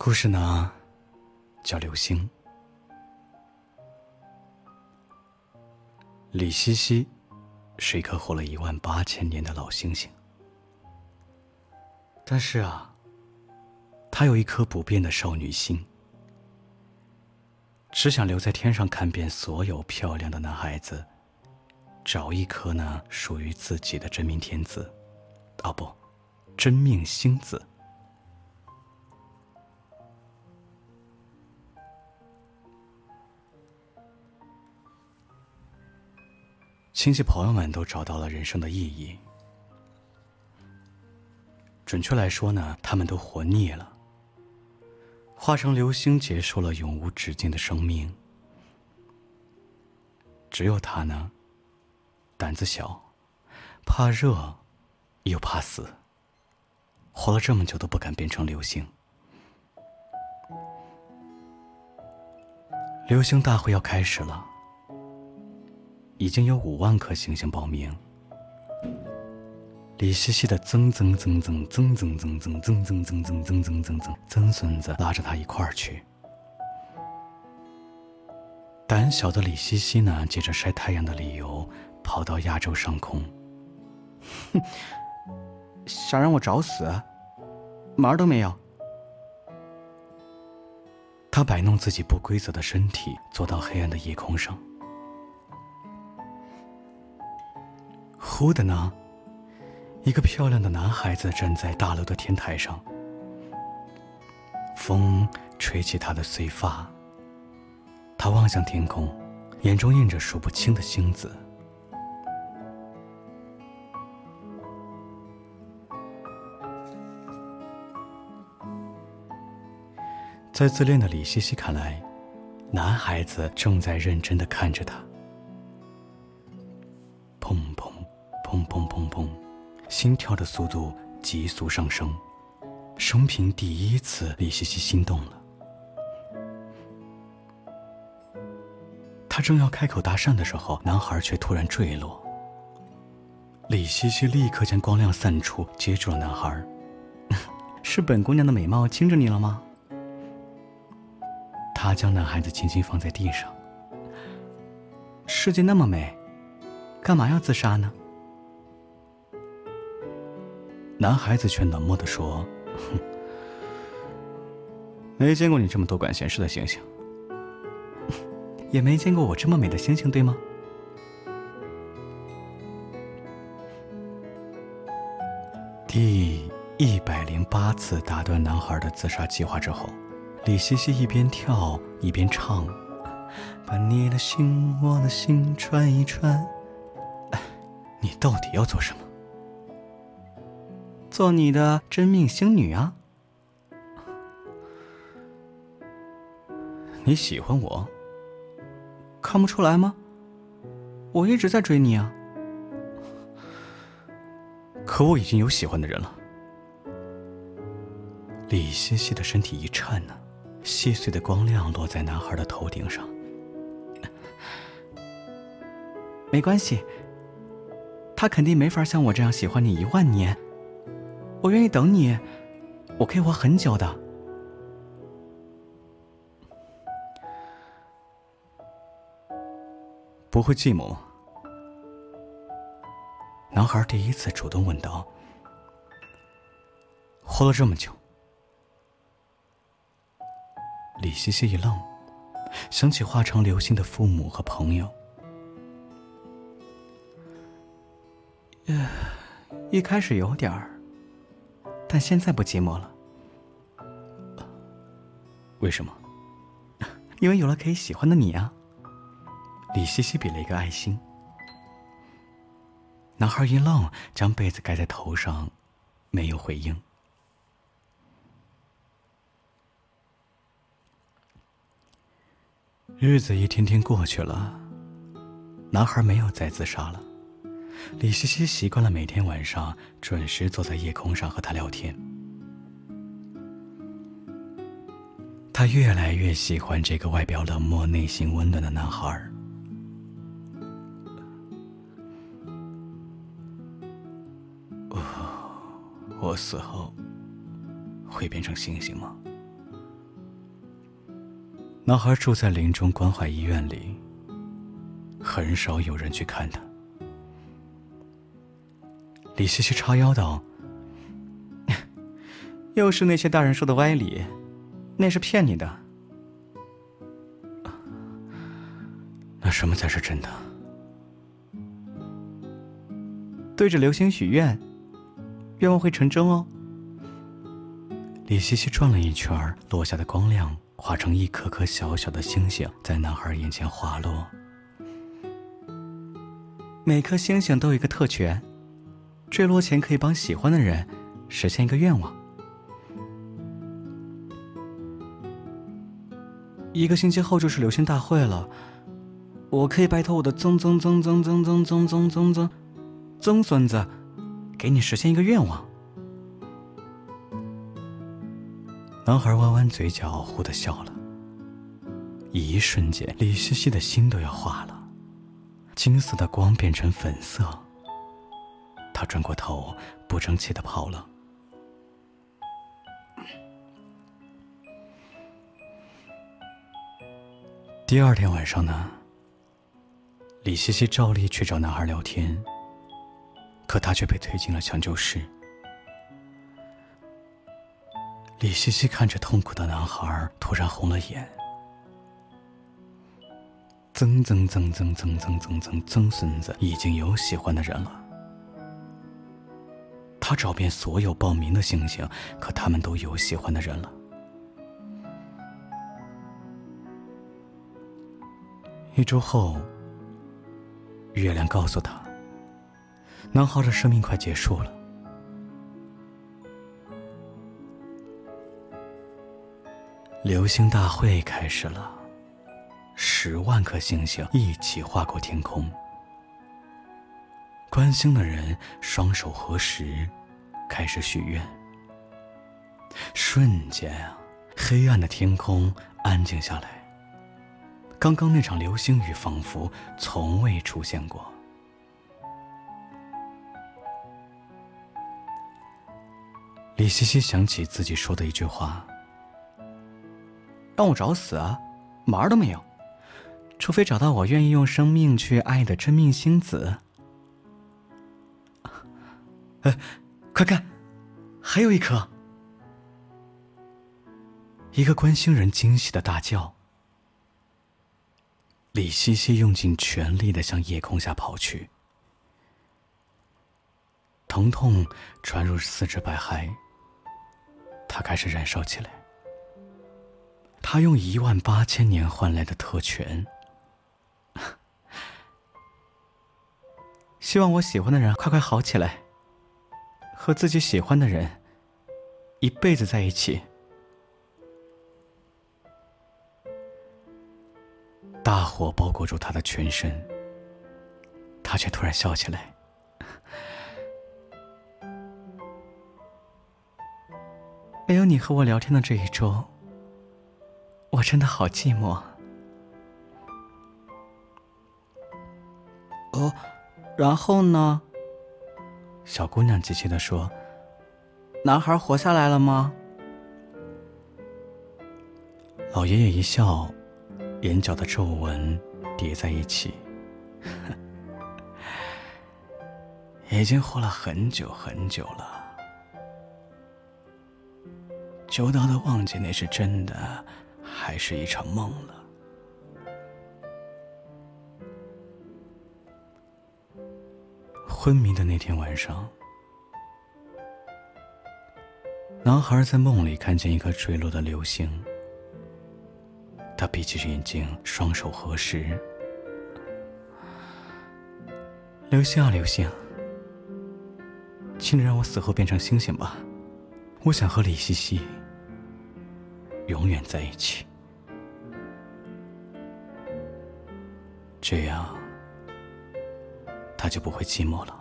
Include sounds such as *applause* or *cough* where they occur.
故事呢，叫流星。李西西是一颗活了一万八千年的老星星，但是啊，她有一颗不变的少女心，只想留在天上看遍所有漂亮的男孩子，找一颗呢属于自己的真命天子，哦不，真命星子。亲戚朋友们都找到了人生的意义。准确来说呢，他们都活腻了，化成流星，结束了永无止境的生命。只有他呢，胆子小，怕热，又怕死，活了这么久都不敢变成流星。流星大会要开始了。已经有五万颗星星报名，李西西的曾曾曾曾曾曾曾曾曾曾曾曾曾曾曾曾曾孙子拉着他一块儿去。胆小的李西西呢，借着晒太阳的理由，跑到亚洲上空。哼，想让我找死？门儿都没有。他摆弄自己不规则的身体，坐到黑暗的夜空上。哭的呢，一个漂亮的男孩子站在大楼的天台上，风吹起他的碎发。他望向天空，眼中映着数不清的星子。在自恋的李西西看来，男孩子正在认真的看着他。砰砰砰砰，心跳的速度急速上升。生平第一次，李西西心动了。他正要开口搭讪的时候，男孩却突然坠落。李西西立刻将光亮散出，接住了男孩。是本姑娘的美貌惊着你了吗？他将男孩子轻轻放在地上。世界那么美，干嘛要自杀呢？男孩子却冷漠的说：“哼，*laughs* 没见过你这么多管闲事的星星，*laughs* 也没见过我这么美的星星，对吗？”第一百零八次打断男孩的自杀计划之后，李西西一边跳一边唱：“把你的心，我的心串一串。*laughs* ”你到底要做什么？做你的真命星女啊！你喜欢我？看不出来吗？我一直在追你啊！可我已经有喜欢的人了。李西西的身体一颤呢，细碎的光亮落在男孩的头顶上。没关系，他肯定没法像我这样喜欢你一万年。我愿意等你，我可以活很久的。不会寂寞？男孩第一次主动问道。活了这么久，李西西一愣，想起化成流星的父母和朋友。一开始有点儿。但现在不寂寞了，为什么？*laughs* 因为有了可以喜欢的你啊！李西西比了一个爱心。男孩一愣，将被子盖在头上，没有回应。日子一天天过去了，男孩没有再自杀了。李西西习惯了每天晚上准时坐在夜空上和他聊天。他越来越喜欢这个外表冷漠、内心温暖的男孩儿。我死后会变成星星吗？男孩住在临终关怀医院里，很少有人去看他。李西西叉腰道：“ *laughs* 又是那些大人说的歪理，那是骗你的。*laughs* 那什么才是真的？对着流星许愿，愿望会成真哦。”李西西转了一圈，落下的光亮化成一颗颗小小的星星，在男孩眼前滑落。每颗星星都有一个特权，坠落前可以帮喜欢的人实现一个愿望。一个星期后就是流星大会了，我可以拜托我的曾曾曾曾曾曾曾曾曾曾曾孙子，给你实现一个愿望。男孩弯弯嘴角，忽地笑了。一瞬间，李西西的心都要化了，金色的光变成粉色。他转过头，不争气的跑了。第二天晚上呢？李西西照例去找男孩聊天，可他却被推进了抢救室。李西西看着痛苦的男孩，突然红了眼。曾曾曾曾曾曾曾曾曾孙子已经有喜欢的人了。他找遍所有报名的星星，可他们都有喜欢的人了。一周后，月亮告诉他，男孩的生命快结束了。流星大会开始了，十万颗星星一起划过天空。观星的人双手合十，开始许愿。瞬间啊，黑暗的天空安静下来。刚刚那场流星雨仿佛从未出现过。李西西想起自己说的一句话。让我找死啊，门儿都没有，除非找到我愿意用生命去爱的真命星子。哎，*laughs* 快看，还有一颗！一个观星人惊喜的大叫。李西西用尽全力的向夜空下跑去，疼痛传入四肢百骸，他开始燃烧起来。他用一万八千年换来的特权，*laughs* 希望我喜欢的人快快好起来，和自己喜欢的人一辈子在一起。大火包裹住他的全身，他却突然笑起来。没有你和我聊天的这一周。我真的好寂寞。哦，然后呢？小姑娘急切的说：“男孩活下来了吗？”老爷爷一笑，眼角的皱纹叠在一起。已经活了很久很久了，久到都忘记那是真的。还是一场梦了。昏迷的那天晚上，男孩在梦里看见一颗坠落的流星。他闭起眼睛，双手合十。流星啊，流星，请你让我死后变成星星吧，我想和李西西永远在一起。这样，他就不会寂寞了。